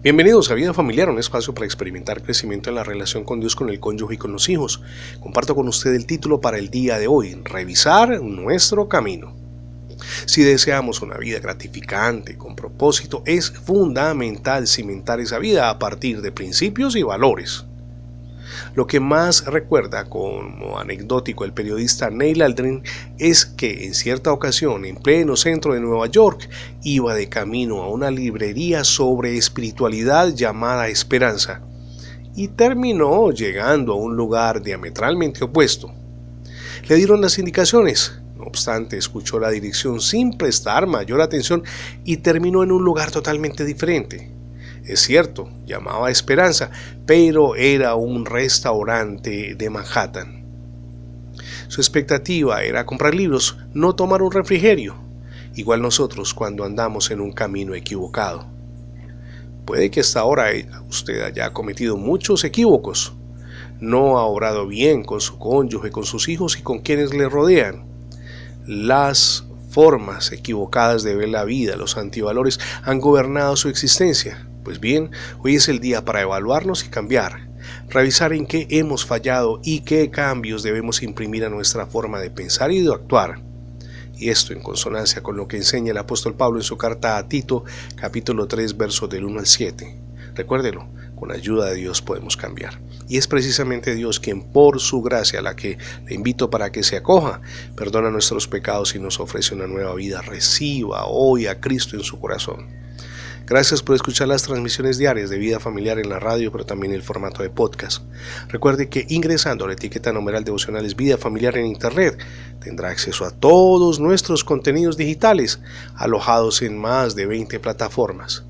Bienvenidos a Vida Familiar, un espacio para experimentar crecimiento en la relación con Dios, con el cónyuge y con los hijos. Comparto con usted el título para el día de hoy, Revisar nuestro camino. Si deseamos una vida gratificante, con propósito, es fundamental cimentar esa vida a partir de principios y valores. Lo que más recuerda como anecdótico el periodista Neil Aldrin es que en cierta ocasión, en pleno centro de Nueva York, iba de camino a una librería sobre espiritualidad llamada Esperanza y terminó llegando a un lugar diametralmente opuesto. Le dieron las indicaciones, no obstante, escuchó la dirección sin prestar mayor atención y terminó en un lugar totalmente diferente. Es cierto, llamaba Esperanza, pero era un restaurante de Manhattan. Su expectativa era comprar libros, no tomar un refrigerio, igual nosotros cuando andamos en un camino equivocado. Puede que hasta ahora usted haya cometido muchos equívocos. No ha obrado bien con su cónyuge, con sus hijos y con quienes le rodean. Las formas equivocadas de ver la vida, los antivalores han gobernado su existencia. Pues bien, hoy es el día para evaluarnos y cambiar, revisar en qué hemos fallado y qué cambios debemos imprimir a nuestra forma de pensar y de actuar. Y esto en consonancia con lo que enseña el apóstol Pablo en su carta a Tito, capítulo 3, versos del 1 al 7. Recuérdelo, con ayuda de Dios podemos cambiar. Y es precisamente Dios quien por su gracia, la que le invito para que se acoja, perdona nuestros pecados y nos ofrece una nueva vida. Reciba hoy a Cristo en su corazón. Gracias por escuchar las transmisiones diarias de vida familiar en la radio, pero también el formato de podcast. Recuerde que ingresando a la etiqueta numeral devocionales Vida Familiar en Internet, tendrá acceso a todos nuestros contenidos digitales, alojados en más de 20 plataformas.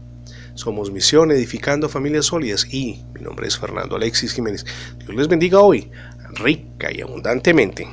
Somos Misión Edificando Familias Sólidas y mi nombre es Fernando Alexis Jiménez. Dios les bendiga hoy, rica y abundantemente.